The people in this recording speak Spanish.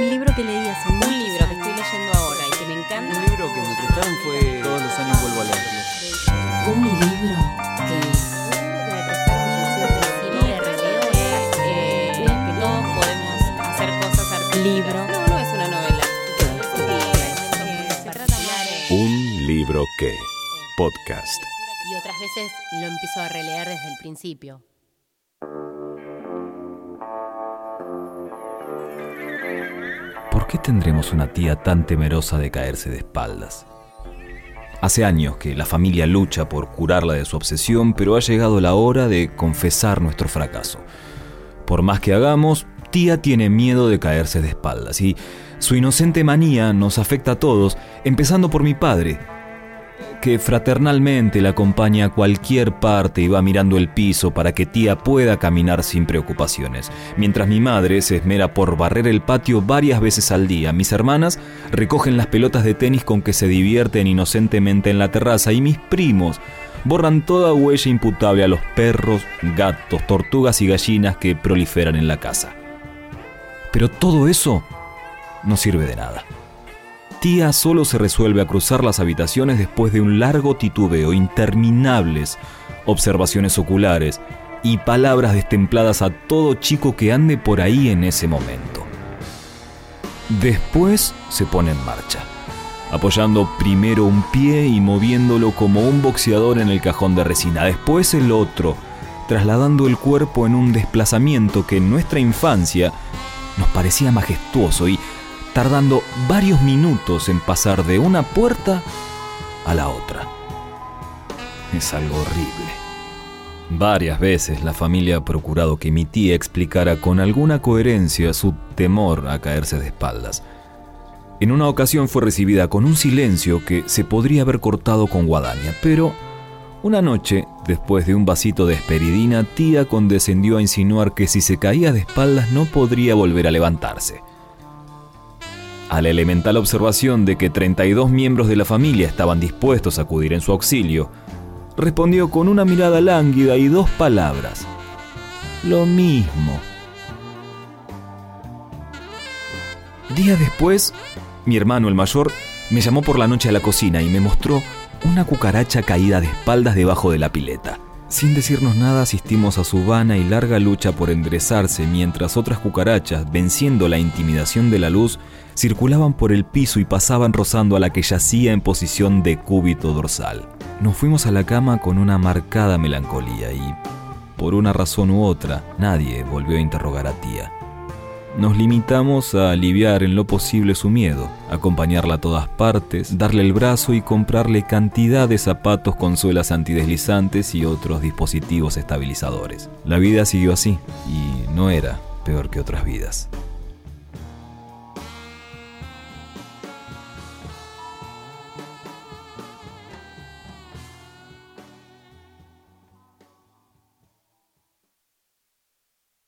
Un libro que leí hace Un libro que estoy leyendo ahora y que me encanta. Un libro que me prestaron fue Todos los años vuelvo a leerlo. Un libro que me prestaron y de releo es que todos podemos hacer cosas artísticas. Libro. No, no es una novela. Un libro que. Podcast. Y otras veces lo empiezo a releer desde el principio. Qué tendremos una tía tan temerosa de caerse de espaldas? Hace años que la familia lucha por curarla de su obsesión, pero ha llegado la hora de confesar nuestro fracaso. Por más que hagamos, tía tiene miedo de caerse de espaldas y su inocente manía nos afecta a todos, empezando por mi padre, que fraternalmente la acompaña a cualquier parte y va mirando el piso para que tía pueda caminar sin preocupaciones. Mientras mi madre se esmera por barrer el patio varias veces al día, mis hermanas recogen las pelotas de tenis con que se divierten inocentemente en la terraza y mis primos borran toda huella imputable a los perros, gatos, tortugas y gallinas que proliferan en la casa. Pero todo eso no sirve de nada. Tía solo se resuelve a cruzar las habitaciones después de un largo titubeo, interminables observaciones oculares y palabras destempladas a todo chico que ande por ahí en ese momento. Después se pone en marcha, apoyando primero un pie y moviéndolo como un boxeador en el cajón de resina, después el otro, trasladando el cuerpo en un desplazamiento que en nuestra infancia nos parecía majestuoso y tardando varios minutos en pasar de una puerta a la otra. Es algo horrible. Varias veces la familia ha procurado que mi tía explicara con alguna coherencia su temor a caerse de espaldas. En una ocasión fue recibida con un silencio que se podría haber cortado con guadaña, pero una noche, después de un vasito de esperidina, tía condescendió a insinuar que si se caía de espaldas no podría volver a levantarse. A la elemental observación de que 32 miembros de la familia estaban dispuestos a acudir en su auxilio, respondió con una mirada lánguida y dos palabras. Lo mismo. Días después, mi hermano el mayor me llamó por la noche a la cocina y me mostró una cucaracha caída de espaldas debajo de la pileta. Sin decirnos nada asistimos a su vana y larga lucha por enderezarse mientras otras cucarachas, venciendo la intimidación de la luz, circulaban por el piso y pasaban rozando a la que yacía en posición de cúbito dorsal. Nos fuimos a la cama con una marcada melancolía y, por una razón u otra, nadie volvió a interrogar a tía. Nos limitamos a aliviar en lo posible su miedo, acompañarla a todas partes, darle el brazo y comprarle cantidad de zapatos con suelas antideslizantes y otros dispositivos estabilizadores. La vida siguió así y no era peor que otras vidas.